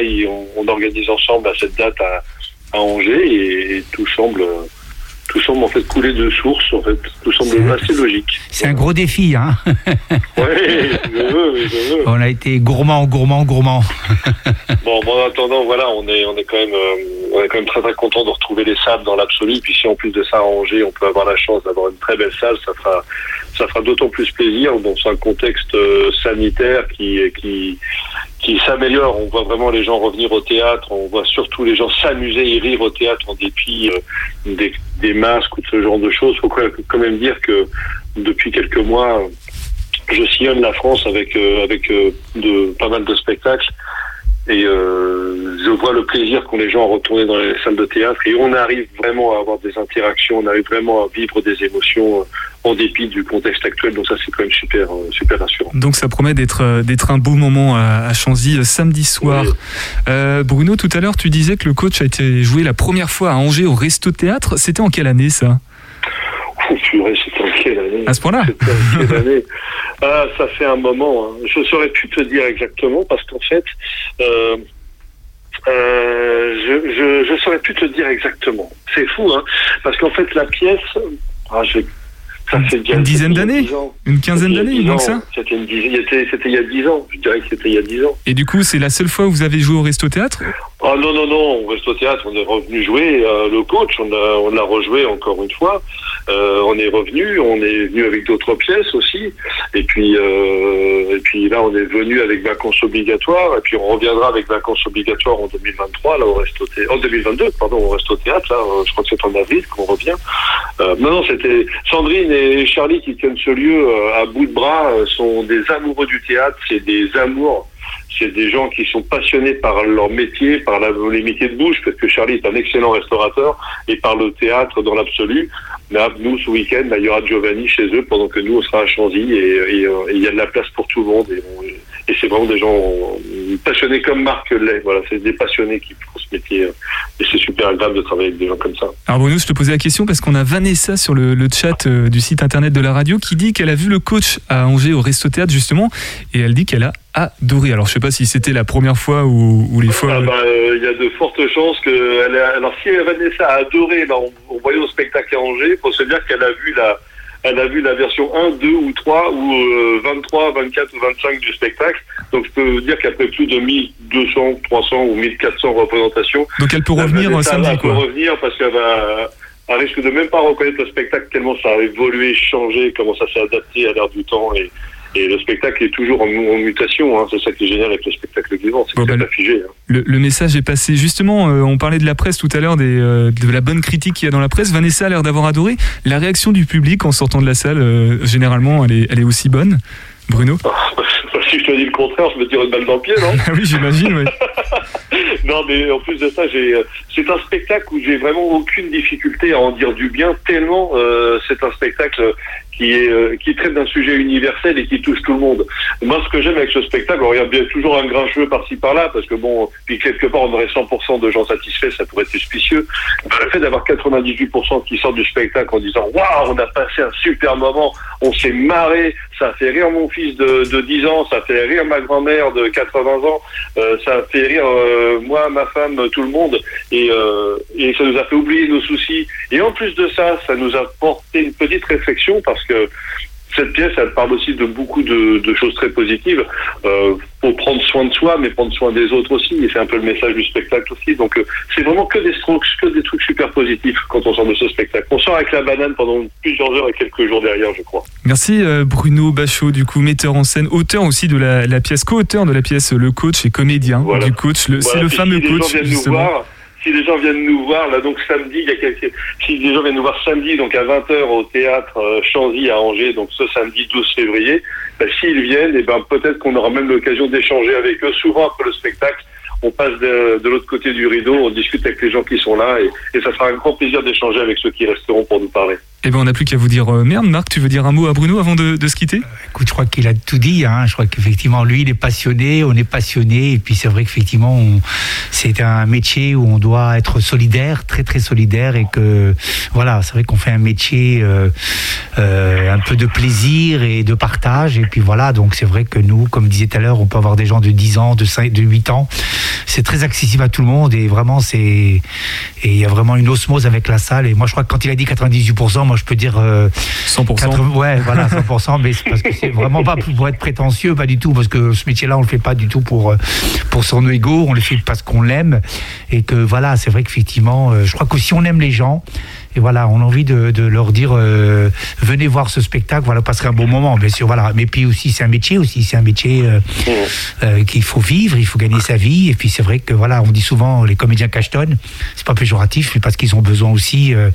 on, organise ensemble à cette date à, à Angers. Et, et tout semble tout semble en fait couler de source en fait tout semble assez logique. C'est un gros défi, hein. Ouais, je veux, oui, je veux. On a été gourmand, gourmand, gourmand. Bon, bon, en attendant, voilà, on est, on est quand même, euh, on est quand même très très content de retrouver les salles dans l'absolu. Puis si en plus de ça à Angers, on peut avoir la chance d'avoir une très belle salle, ça fera, ça fera d'autant plus plaisir dans un contexte euh, sanitaire qui, qui, qui s'améliore. On voit vraiment les gens revenir au théâtre. On voit surtout les gens s'amuser et rire au théâtre en dépit euh, des, masques ou de ce genre de choses. Faut quand quand même dire que depuis quelques mois, je sillonne la France avec euh, avec euh, de pas mal de spectacles et euh, je vois le plaisir qu'ont les gens à retourner dans les salles de théâtre et on arrive vraiment à avoir des interactions, on arrive vraiment à vivre des émotions euh, en dépit du contexte actuel. Donc ça c'est quand même super euh, super rassurant. Donc ça promet d'être euh, d'être un beau moment à, à Chanzy samedi soir. Oui. Euh, Bruno, tout à l'heure, tu disais que le coach a été joué la première fois à Angers au Resto Théâtre. C'était en quelle année ça? Oh, quelle année À ce point-là quelle année Ah, ça fait un moment. hein. Je saurais plus te dire exactement parce qu'en fait, euh, euh, je, je saurais plus te dire exactement. C'est fou, hein, parce qu'en fait, la pièce, ah, je, ça déjà- Une dizaine a d'années. Une quinzaine a d'années, ans. ça C'était une il y a dix ans. Je dirais que c'était il y a dix ans. Et du coup, c'est la seule fois où vous avez joué au Resto Théâtre? Ah non, non, non, au théâtre, on est revenu jouer. euh, le coach, on a, on l'a rejoué encore une fois. Euh, on est revenu, on est venu avec d'autres pièces aussi. Et puis, euh, et puis là, on est venu avec vacances obligatoires. Et puis, on reviendra avec vacances obligatoires en 2023, là, au reste au thé- en 2022, pardon, au théâtre, là, je crois que c'est en avril qu'on revient. Non, non, c'était Sandrine et Charlie qui tiennent ce lieu euh, à bout de bras, euh, sont des amoureux du théâtre, c'est des amours c'est des gens qui sont passionnés par leur métier, par la- les de bouche, parce que Charlie est un excellent restaurateur et par le théâtre dans l'absolu. Nous, ce week-end, là, il y aura Giovanni chez eux pendant que nous, on sera à Chanzy et euh, il y a de la place pour tout le monde. Et c'est vraiment des gens passionnés comme Marc l'est. Voilà, c'est des passionnés qui font ce métier. euh, Et c'est super agréable de travailler avec des gens comme ça. Alors Bruno, je te posais la question parce qu'on a Vanessa sur le, le chat euh, du site internet de la radio qui dit qu'elle a vu le coach à Angers au Resto Théâtre justement et elle dit qu'elle a adoré. Alors je sais pas si c'était la première fois ou, ou les fois... Ah bah, euh, il y a de fortes chances que. Elle a- alors, si Vanessa a adoré, là, on, on voyait au spectacle à Angers, faut se dire qu'elle a vu la. Elle a vu la version 1, 2 ou 3 ou euh, 23, 24 ou 25 du spectacle. Donc je peux vous dire qu'après plus de 1200, 300 ou 1400 représentations, Donc elle peut revenir euh, Vanessa, samedi elle peut quoi. revenir parce qu'elle va, elle risque de même pas reconnaître le spectacle tellement ça a évolué, changé, comment ça s'est adapté à l'ère du temps et, et le spectacle est toujours en, en mutation. Hein. C'est ça qui est génial avec le spectacle vivant, c'est que Bon, c'est bah, pas figé. hein. Le, le message est passé. Justement, euh, on parlait de la presse tout à l'heure, euh, de la bonne critique qu'il y a dans la presse. Vanessa a l'air d'avoir adoré. La réaction du public en sortant de la salle, euh, généralement, elle est, elle est aussi bonne. Bruno si je te dis le contraire, je me tire une balle dans le pied, non Ah oui, j'imagine, oui. Non, mais en plus de ça, c'est un spectacle où j'ai vraiment aucune difficulté à en dire du bien, tellement euh, c'est un spectacle euh, qui traite d'un sujet universel et qui touche tout le monde. Moi, ce que j'aime avec ce spectacle, alors, il y a bien toujours un grincheux par-ci par-là, parce que bon, puis quelque part on aurait 100% de gens satisfaits, ça pourrait être suspicieux. Mais le fait d'avoir 98% qui sortent du spectacle en disant waouh, on a passé un super moment, on s'est marré, ça a fait rire mon fils de, de 10 ans, ça a fait rire ma grand-mère de 80 ans, euh, ça a fait rire euh, moi, ma femme, tout le monde, et, et ça nous a fait oublier nos soucis. Et en plus de ça, ça nous a porté une petite réflexion parce que cette pièce, elle parle aussi de beaucoup de, de choses très positives. Euh, pour prendre soin de soi, mais prendre soin des autres aussi. Et c'est un peu le message du spectacle aussi. Donc euh, c'est vraiment que des strokes, que des trucs super positifs quand on sort de ce spectacle. On sort avec la banane pendant plusieurs heures et quelques jours derrière, je crois. Merci euh, Bruno Bachot, du coup metteur en scène, auteur aussi de la, la pièce, co-auteur de la pièce Le Coach et comédien Voilà. du coach. Le- C'est le fameux si coach justement. Si les gens viennent nous voir, là donc samedi, il y a quelques... si les gens viennent nous voir samedi, donc à 20h au théâtre euh, Chanzy à Angers, donc ce samedi 12 février, ben, s'ils viennent, et ben peut-être qu'on aura même l'occasion d'échanger avec eux. Souvent après le spectacle, on passe de, de l'autre côté du rideau, on discute avec les gens qui sont là, et, et ça sera un grand plaisir d'échanger avec ceux qui resteront pour nous parler. Eh ben on n'a plus qu'à vous dire euh, merde. Marc, tu veux dire un mot à Bruno avant de, de se quitter? Écoute, je crois qu'il a tout dit. Hein. Je crois qu'effectivement, lui, il est passionné, on est passionné. Et puis, c'est vrai qu'effectivement, c'est un métier où on doit être solidaire, très, très solidaire. Et que, voilà, c'est vrai qu'on fait un métier euh, euh, un peu de plaisir et de partage. Et puis, voilà, donc c'est vrai que nous, comme disait tout à l'heure, on peut avoir des gens de 10 ans, de, 5, de 8 ans. C'est très accessible à tout le monde. Et vraiment, c'est. Et il y a vraiment une osmose avec la salle. Et moi, je crois que quand il a dit 98%, moi, je peux dire. euh, 100%. 80 ouais, voilà, 100%, mais c'est parce que c'est vraiment pas pour être prétentieux, pas du tout, parce que ce métier-là, on le fait pas du tout pour, euh, pour son ego, on le fait parce qu'on l'aime, et que voilà, c'est vrai qu'effectivement, euh, je crois que si on aime les gens, et voilà, on a envie de, de leur dire, euh, venez voir ce spectacle, voilà, passer un bon moment, bien sûr, voilà. Mais puis aussi, c'est un métier aussi, c'est un métier euh, euh, qu'il faut vivre, il faut gagner sa vie, et puis c'est vrai que voilà, on dit souvent les comédiens cachetonnent, c'est pas péjoratif, mais parce qu'ils ont besoin aussi euh,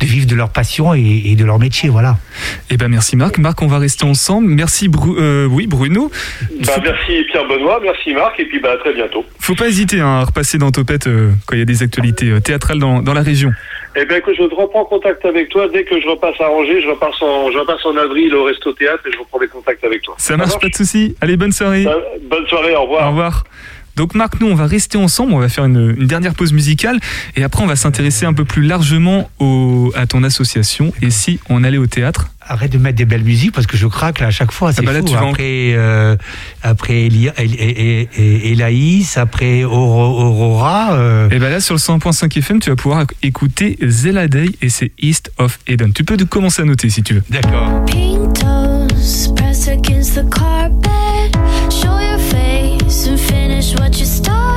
de vivre de leur passion et, et de leur métier, voilà. Eh ben merci Marc. Marc, on va rester ensemble. Merci Bru- euh, oui Bruno. Bah, merci Pierre Benoît, merci Marc, et puis bah, à très bientôt. Faut pas hésiter hein, à repasser dans Topette euh, quand il y a des actualités euh, théâtrales dans, dans la région. Eh bien, écoute, je reprends contact avec toi dès que je repasse à Angers. Je repasse en, je repasse en avril au Resto Théâtre et je reprends des contacts avec toi. Ça marche, pas de souci. Allez, bonne soirée. Euh, Bonne soirée, au revoir. Au revoir. Donc Marc, nous on va rester ensemble, on va faire une, une dernière pause musicale et après on va s'intéresser un peu plus largement au, à ton association et si on allait au théâtre. Arrête de mettre des belles musiques parce que je craque là à chaque fois. C'est bah là, fou. tu vas en- Après, euh, après Elia- El- El- El- Elaïs, après Auro- Aurora. euh, Et ben là sur le 100.5 FM tu vas pouvoir écouter Zella Day et c'est East of Eden. Tu peux de commencer à noter si tu veux. D'accord. Pink toes pressed against the carpet. Show your face and finish what you started.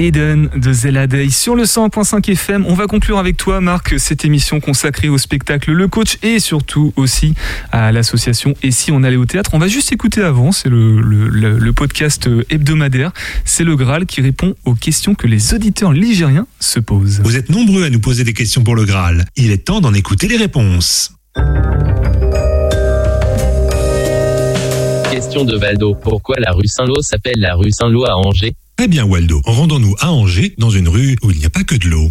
Eden de Zella Day sur le 100.5 FM. On va conclure avec toi, Marc, cette émission consacrée au spectacle Le Coach et surtout aussi à l'association Et si on allait au théâtre? On va juste écouter avant, c'est le, le- le- le podcast hebdomadaire. C'est le Graal qui répond aux questions que les auditeurs ligériens se posent. Vous êtes nombreux à nous poser des questions pour le Graal. Il est temps d'en écouter les réponses. Question de Valdo. Pourquoi la rue Saint-Lô s'appelle la rue Saint-Lô à Angers? Très bien, Waldo. Rendons-nous à Angers, dans une rue où il n'y a pas que de l'eau.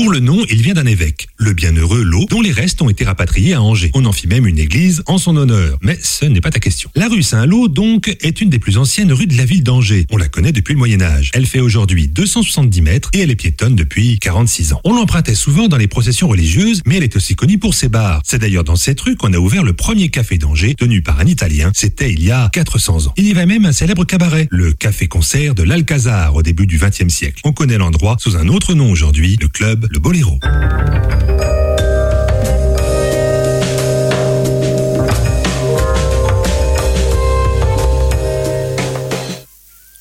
Pour le nom, il vient d'un évêque, le bienheureux Lot, dont les restes ont été rapatriés à Angers. On en fit même une église en son honneur. Mais ce n'est pas ta question. La rue Saint-Lô, donc, est une des plus anciennes rues de la ville d'Angers. On la connaît depuis le Moyen-Âge. Elle fait aujourd'hui 270 mètres et elle est piétonne depuis 46 ans. On l'empruntait souvent dans les processions religieuses, mais elle est aussi connue pour ses bars. C'est d'ailleurs dans cette rue qu'on a ouvert le premier café d'Angers, tenu par un Italien. C'était il y a 400 ans. Il y avait même un célèbre cabaret, le café-concert de l'Alcazar au début du XXe siècle. On connaît l'endroit sous un autre nom aujourd'hui, le club Le Boléro.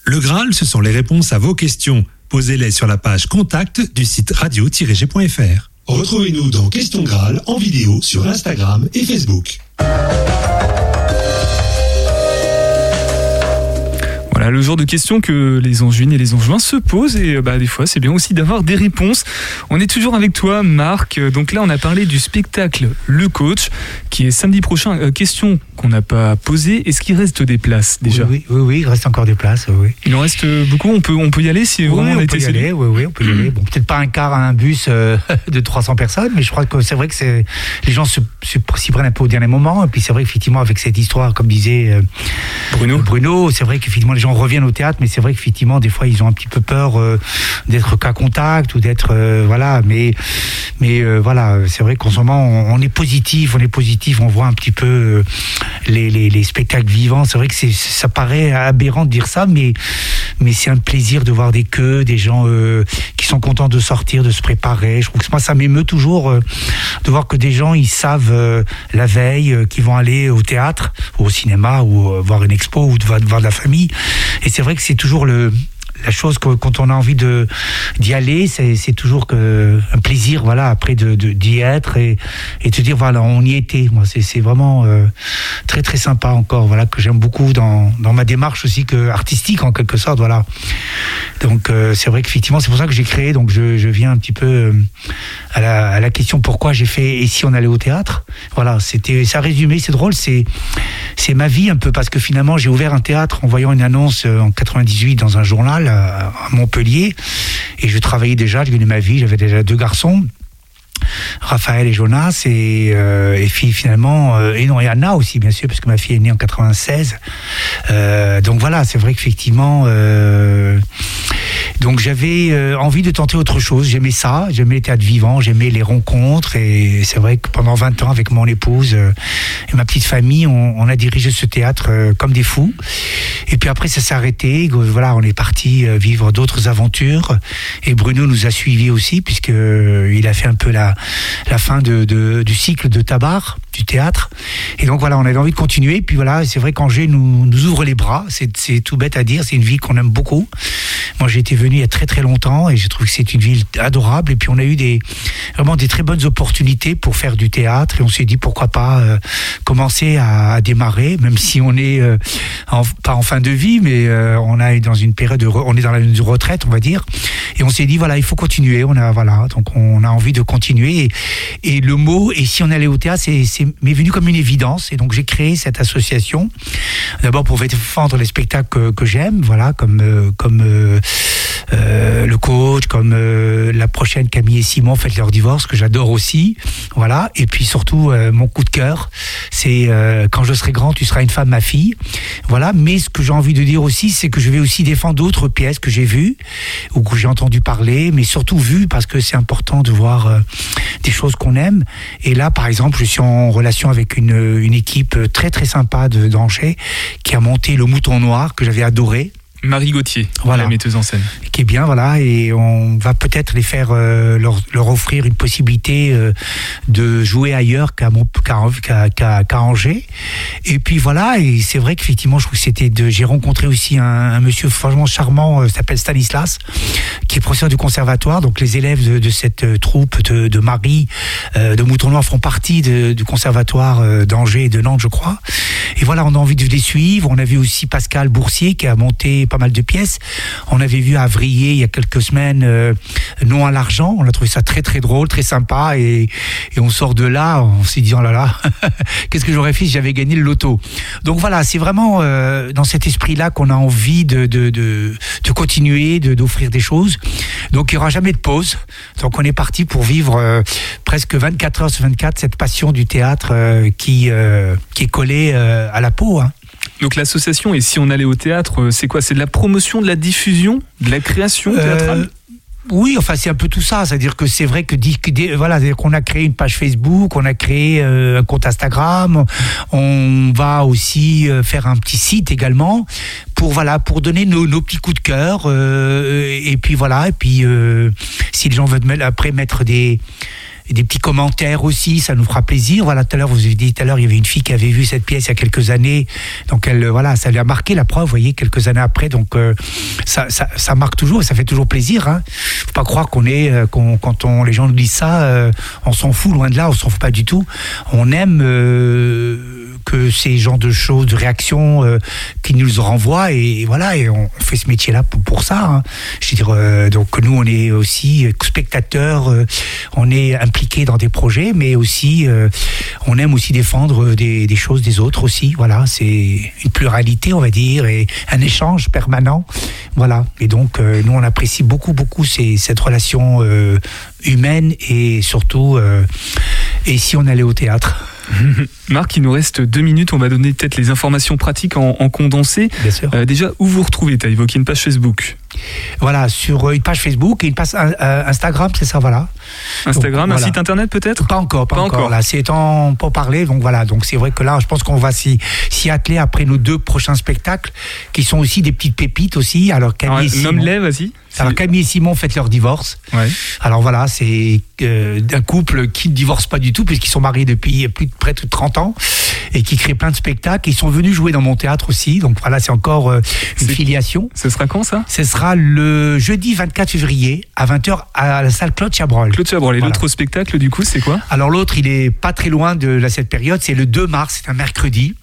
Le Graal, ce sont les réponses à vos questions. Posez-les sur la page contact du site radio-g.fr. Retrouvez-nous dans Question Graal en vidéo sur Instagram et Facebook. Voilà le genre de questions que les Angevines et les Angevins se posent et euh, bah, des fois c'est bien aussi d'avoir des réponses. On est toujours avec toi Marc. Euh, Donc là on a parlé du spectacle Le Coach qui est samedi prochain. Euh, question qu'on n'a pas posée. Est-ce qu'il reste des places déjà? Oui, oui, oui, il reste encore des places. Oui. Il en reste beaucoup. On peut, on peut y aller si Oui, vraiment on, a on été peut y séduit. aller, oui, oui, on peut y aller. Bon, peut-être pas un quart à un bus euh, de 300 personnes, mais je crois que c'est vrai que c'est les gens s'y prennent un peu au dernier moment. Et puis c'est vrai qu'effectivement, avec cette histoire, comme disait euh, Bruno, Bruno, c'est vrai qu'effectivement les gens reviennent au théâtre, mais c'est vrai qu'effectivement des fois ils ont un petit peu peur euh, d'être cas contact ou d'être euh, voilà. Mais mais euh, voilà, c'est vrai qu'en ce moment on, est positif, on est positif, on voit un petit peu les, les, les spectacles vivants. C'est vrai que ça paraît aberrant de dire ça, mais mais c'est un plaisir de voir des queues, des gens qui sont contents de sortir, de se préparer. Je trouve que moi ça m'émeut toujours de voir que des gens ils savent la veille qu'ils vont aller au théâtre ou au cinéma ou voir une expo ou de voir de la famille. Et c'est vrai que c'est toujours le la chose que- quand on a envie de d'y aller, c'est toujours un plaisir, voilà, après de d'y être et et de dire voilà, on y était. Moi, c'est vraiment euh, très très sympa encore, voilà, que j'aime beaucoup dans dans ma démarche aussi que artistique en quelque sorte, voilà. Donc euh, c'est vrai qu'effectivement, c'est pour ça que j'ai créé. Donc je je viens un petit peu euh, à la à la question pourquoi j'ai fait et si on allait au théâtre. Voilà, c'était ça résumé, c'est drôle, c'est c'est ma vie un peu parce que finalement j'ai ouvert un théâtre en voyant une annonce euh, en 98 dans un journal à, Montpellier et je travaillais déjà, je gagnais ma vie, j'avais déjà deux garçons. Raphaël et Jonas et, euh, finalement euh, et et Anna aussi bien sûr parce que ma fille est née en 96 Euh, donc voilà c'est vrai qu'effectivement euh, donc j'avais envie de tenter autre chose. J'aimais ça j'aimais les théâtres vivants j'aimais les rencontres et c'est vrai que pendant 20 ans avec mon épouse et ma petite famille on, on a dirigé ce théâtre comme des fous. Et puis après ça s'est arrêté. Voilà on est parti vivre d'autres aventures. Et Bruno nous a suivis aussi puisque il a fait un peu la la fin du cycle de Tabar du théâtre. Et donc voilà on avait envie de continuer. Et puis voilà c'est vrai qu'Angers nous, ouvre les bras. C'est tout bête à dire. C'est une ville qu'on aime beaucoup. Moi j'ai été venu il y a très très longtemps et je trouve que c'est une ville adorable. Et puis on a eu des vraiment des très bonnes opportunités pour faire du théâtre. Et on s'est dit pourquoi pas euh, commencer à, démarrer même si on est euh, en- pas en fin de vie mais euh, on est dans une période de on est dans la retraite on va dire. Et on s'est dit voilà il faut continuer. On a voilà donc on a envie de continuer et, le mot et si on allait au théâtre c'est m'est venu comme une évidence. Et donc j'ai créé cette association. D'abord pour défendre les spectacles que, j'aime voilà comme euh, comme euh, euh, le coach comme la prochaine Camille et Simon faites leur divorce que j'adore aussi voilà. Et puis surtout mon coup de cœur c'est euh, quand je serai grand tu seras une femme ma fille. Voilà mais ce que j'ai envie de dire aussi c'est que je vais aussi défendre d'autres pièces que j'ai vues ou que j'ai entendu parler mais surtout vues parce que c'est important de voir euh, des choses qu'on aime. Et là par exemple je suis en relation avec une, équipe très très sympa de d'Angers qui a monté le Mouton Noir que j'avais adoré Marie Gauthier, Voilà. la metteuse en scène. qui est bien, voilà, et on va peut-être les faire euh, leur, leur offrir une possibilité euh, de jouer ailleurs qu'à qu'à- qu'à- qu'à Angers. Et puis voilà, et c'est vrai qu'effectivement, je trouve que c'était de. J'ai rencontré aussi un, un monsieur franchement charmant, euh, s'appelle Stanislas, qui est professeur du conservatoire. Donc les élèves de, de cette euh, troupe de, de Marie, euh, de Mouton Noir font partie de- du conservatoire euh, d'Angers et de Nantes, je crois. Et voilà, on a envie de les suivre. On a vu aussi Pascal Boursier qui a monté pas mal de pièces. On avait vu à Avrier il y a quelques semaines euh, Non à l'argent. On a trouvé ça très très drôle, très sympa. Et, on sort de là, on s'est dit oh là là, qu'est-ce que j'aurais fait si j'avais gagné le loto? Donc voilà, c'est vraiment euh, dans cet esprit-là qu'on a envie de, de, de, de continuer, d'offrir des choses. Donc il n'y aura jamais de pause. Donc on est parti pour vivre euh, presque 24 heures sur 24 cette passion du théâtre qui, qui est collée à la peau. hein. Donc l'association, et si on allait au théâtre, euh, c'est quoi? C'est de la promotion, de la diffusion, de la création théâtrale? Euh, oui, enfin c'est un peu tout ça. C'est-à-dire que c'est vrai que, voilà, qu'on a créé une page Facebook, on a créé euh, un compte Instagram, on va aussi euh, faire un petit site également pour voilà pour donner nos, nos petits coups de cœur. euh, et puis voilà, et puis si les gens veulent après mettre des des petits commentaires aussi, ça nous fera plaisir. Voilà, tout à l'heure, vous avez dit tout à l'heure, il y avait une fille qui avait vu cette pièce il y a quelques années, donc elle, euh, voilà, ça lui a marqué la preuve, vous voyez, quelques années après, donc euh, ça, ça, ça marque toujours, et ça fait toujours plaisir. Hein. Faut pas croire qu'on est, euh, qu'on, quand on, les gens nous disent ça, euh, on s'en fout, loin de là, on s'en fout pas du tout. On aime euh, que ces genres de choses, de réactions, euh, qui nous renvoient, et, voilà, et on, fait ce métier-là pour, ça. hein. Je veux dire, euh, donc nous, on est aussi euh, spectateurs, on est impliqués dans des projets, mais aussi, on aime aussi défendre des, choses des autres aussi. Voilà, c'est une pluralité, on va dire, et un échange permanent. Voilà, et donc nous, on apprécie beaucoup, beaucoup cette relation humaine et surtout, et si on allait au théâtre. Marc, il nous reste deux minutes. On va donner peut-être les informations pratiques en, en condensé. Bien sûr. Euh, déjà, où vous retrouvez? Tu as évoqué une page Facebook. Voilà, sur euh, une page Facebook et une page euh, Instagram, c'est ça, voilà. Instagram, Donc, un site internet peut-être? Pas encore, pas, Pas encore. encore. Là, c'est en pour parler. Donc voilà. Donc c'est vrai que là, je pense qu'on va s'y s'y atteler après nos deux prochains spectacles, qui sont aussi des petites pépites aussi. Alors Camille et Simon. Nomme-les, vas-y. Alors Camille et Simon fêtent leur divorce. Ouais. Alors voilà, c'est euh, un couple qui ne divorce pas du tout puisqu'ils sont mariés depuis plus de près de 30 ans et qui créent plein de spectacles. Ils sont venus jouer dans mon théâtre aussi. Donc voilà, c'est encore euh, une C'est- filiation. Ce sera quand ça? Ce sera le jeudi 24 février à 20h à la salle Claude Chabrol. Claude Chabrol. Et Voilà. l'autre spectacle, du coup, c'est quoi? Alors l'autre, il est pas très loin de la- cette période, c'est le 2 mars, c'est un mercredi.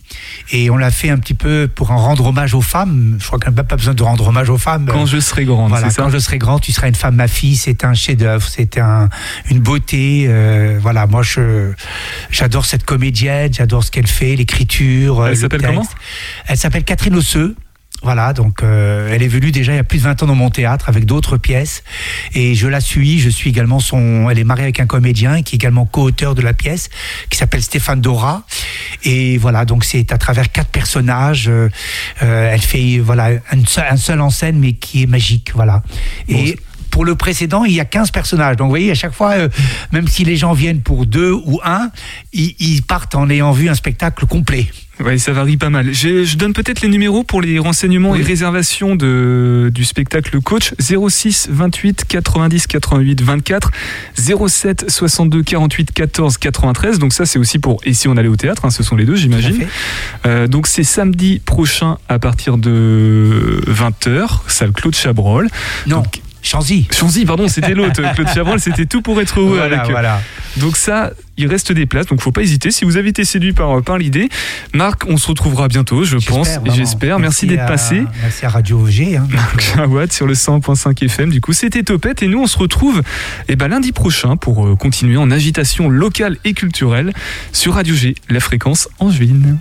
Et on l'a fait un petit peu pour en rendre hommage aux femmes. Je crois qu'on n'a pas besoin de rendre hommage aux femmes. Quand je serai grande, Voilà, c'est ça? quand je serai grand, tu seras une femme, ma fille. C'est un chef-d'œuvre, c'est un, une beauté. euh, voilà, moi, je, j'adore cette comédienne, j'adore ce qu'elle fait, l'écriture. euh, Elle le s'appelle comment? Elle s'appelle Catherine Osseux. Voilà, donc euh, elle est venue déjà il y a plus de 20 ans dans mon théâtre avec d'autres pièces et je la suis. Je suis également son. Elle est mariée avec un comédien qui est également co-auteur de la pièce qui s'appelle Stéphane Dora. Et voilà, donc c'est à travers quatre personnages. euh, euh, elle fait voilà un seul, un seul en scène mais qui est magique. Voilà. Et pour le précédent, il y a 15 personnages. Donc vous voyez, à chaque fois, euh, même si les gens viennent pour deux ou un, ils, ils partent en ayant vu un spectacle complet. Oui, ça varie pas mal. Je, je donne peut-être les numéros pour les renseignements Oui. et réservations de, du spectacle coach 06 28 90 88 24 07 62 48 14 93. Donc ça c'est aussi pour et si on allait au théâtre, hein, ce sont les deux j'imagine. Euh, donc c'est samedi prochain à partir de 20h, salle Claude Chabrol. Non, Donc- Chanzy. Chanzy, pardon, c'était l'autre. Claude Chabrol, c'était tout pour être heureux Voilà, avec eux. voilà. Donc ça, il reste des places, donc faut pas hésiter. Si vous avez été séduit par, par l'idée, Marc, on se retrouvera bientôt, je pense, j'espère. Merci, d'être passé. Merci à Radio G. Hein, Marc Jawad sur le 100.5 FM. Du coup, c'était Topette et nous, on se retrouve eh ben, lundi prochain pour euh, continuer en agitation locale et culturelle sur Radio G, la fréquence angevine.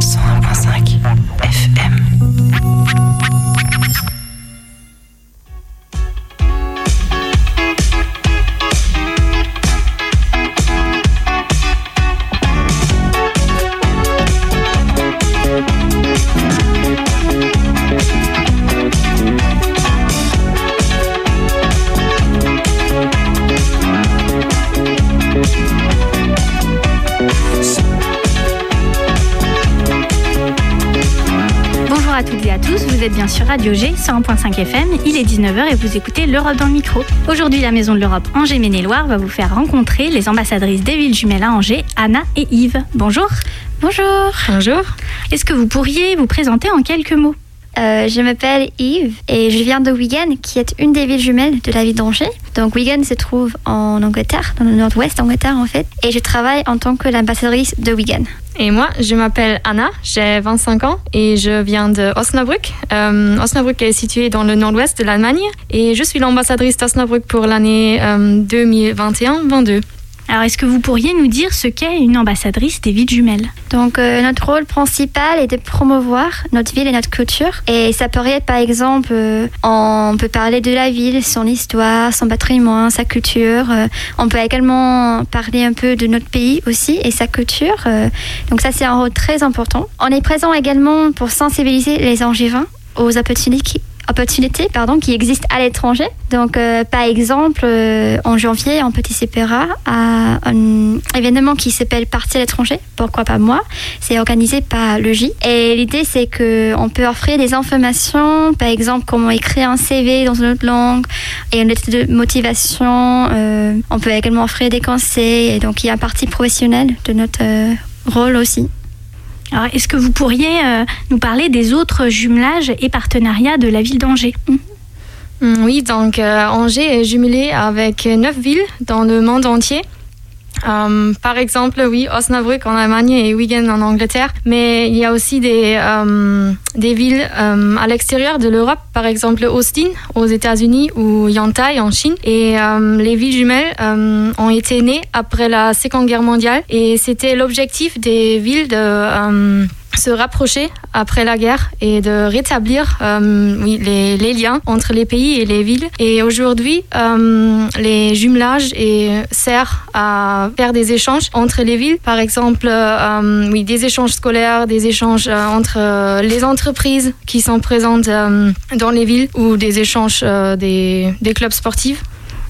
101.5 sur Radio G, 101.5 FM, il est 19h et vous écoutez l'Europe dans le micro. Aujourd'hui, la Maison de l'Europe Angers Maine-et-Loire va vous faire rencontrer les ambassadrices des villes jumelles à Angers, Anna et Yves. Bonjour. Bonjour. Bonjour. Est-ce que vous pourriez vous présenter en quelques mots? Euh, je m'appelle Yves et je viens de Wigan, qui est une des villes jumelles de la ville d'Angers. Donc Wigan se trouve en Angleterre, dans le nord-ouest d'Angleterre en fait, et je travaille en tant que l'ambassadrice de Wigan. Et moi, je m'appelle Anna, j'ai 25 ans et je viens de Osnabrück. Euh, Osnabrück est situé dans le nord-ouest de l'Allemagne et je suis l'ambassadrice d'Osnabrück pour l'année euh, 2021-22. Alors, est-ce que vous pourriez nous dire ce qu'est une ambassadrice des villes jumelles? Donc euh, notre rôle principal est de promouvoir notre ville et notre culture. Et ça peut être par exemple, euh, on peut parler de la ville, son histoire, son patrimoine, sa culture. Euh, on peut également parler un peu de notre pays aussi et sa culture. Donc ça c'est un rôle très important. On est présent également pour sensibiliser les Angevins aux opportunités opportunités pardon, qui existent à l'étranger. Donc, euh, par exemple, euh, en janvier, on participera à un événement qui s'appelle Partie à l'étranger. Pourquoi pas moi? C'est organisé par le J. Et l'idée, c'est que on peut offrir des informations, par exemple, comment écrire un CV dans une autre langue et une lettre de motivation. Euh, on peut également offrir des conseils. Et donc, il y a un partie professionnelle de notre rôle aussi. Alors, est-ce que vous pourriez euh, nous parler des autres jumelages et partenariats de la ville d'Angers? Mm, Oui, donc euh, Angers est jumelé avec neuf villes dans le monde entier. Euh, par exemple, oui, Osnabrück en Allemagne et Wigan en Angleterre, mais il y a aussi des, euh, des villes euh, à l'extérieur de l'Europe, par exemple Austin aux États-Unis ou Yantai en Chine. Et les villes jumelles ont été nées après la Seconde Guerre mondiale et c'était l'objectif des villes de se rapprocher après la guerre et de rétablir euh, les, liens entre les pays et les villes. Et aujourd'hui, euh, les jumelages servent à faire des échanges entre les villes. Par exemple, euh, des échanges scolaires, des échanges entre les entreprises qui sont présentes dans les villes ou des échanges des, clubs sportifs.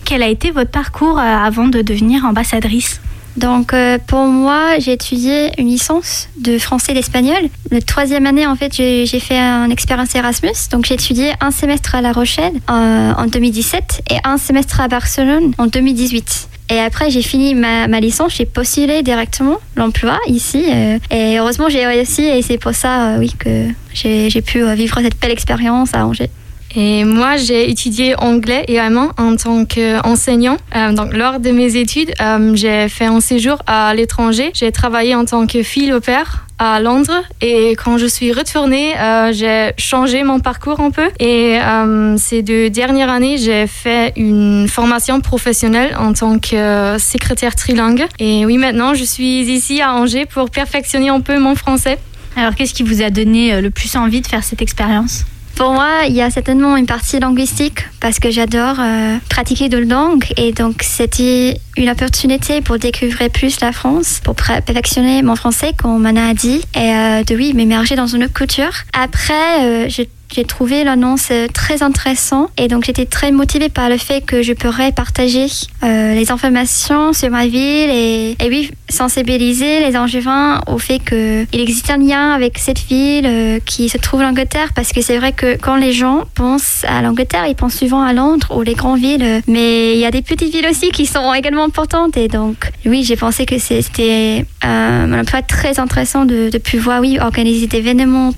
Quel a été votre parcours avant de devenir ambassadrice? Donc euh, pour moi, j'ai étudié une licence de français et d'espagnol. Le troisième année, en fait, j'ai fait une expérience Erasmus. Donc j'ai étudié un semestre à La Rochelle euh, en 2017 et un semestre à Barcelone en 2018. Et après, j'ai fini ma, ma licence, j'ai postulé directement l'emploi ici. euh, et heureusement, j'ai réussi et c'est pour ça, oui, que j'ai pu vivre cette belle expérience à Angers. Et moi, j'ai étudié anglais et allemand en tant qu'enseignant. Euh, donc, lors de mes études, euh, j'ai fait un séjour à l'étranger. J'ai travaillé en tant que fille au père à Londres. Et quand je suis retournée, euh, j'ai changé mon parcours un peu. Et euh, ces deux dernières années, j'ai fait une formation professionnelle en tant que secrétaire trilingue. Et oui, maintenant, je suis ici à Angers pour perfectionner un peu mon français. Alors, qu'est-ce qui vous a donné euh, le plus envie de faire cette expérience? Pour moi, il y a certainement une partie linguistique parce que j'adore euh, pratiquer de langues et donc c'était une opportunité pour découvrir plus la France, pour perfectionner mon français comme Mana a dit et euh, de oui m'émerger dans une autre culture. Après, euh, j'ai j'ai trouvé l'annonce euh, très intéressant et donc j'étais très motivée par le fait que je pourrais partager euh, les informations sur ma ville et, et oui sensibiliser les Angevins au fait qu'il existe un lien avec cette ville euh, qui se trouve en Angleterre parce que c'est vrai que quand les gens pensent à l'Angleterre ils pensent souvent à Londres ou les grandes villes mais il y a des petites villes aussi qui sont également importantes et donc oui j'ai pensé que c'était euh, un emploi très intéressant de, de pouvoir oui organiser des événements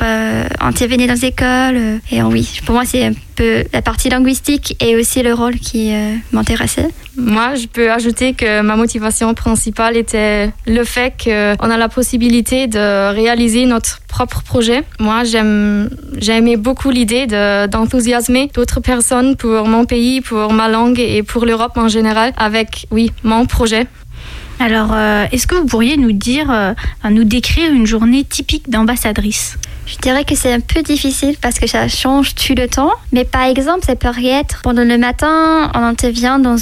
intervenir dans les écoles et euh, oui pour moi c'est un peu la partie linguistique et aussi le rôle qui euh, m'intéressait Moi, je peux ajouter que ma motivation principale était le fait qu'on a la possibilité de réaliser notre propre projet. Moi, j'aime, j'ai aimé beaucoup l'idée de- d'enthousiasmer d'autres personnes pour mon pays, pour ma langue et pour l'Europe en général avec, oui, mon projet. Alors, euh, est-ce que vous pourriez nous dire, euh, nous décrire une journée typique d'ambassadrice? Je dirais que c'est un peu difficile parce que ça change tout le temps. Mais par exemple, ça peut être pendant le matin, on intervient dans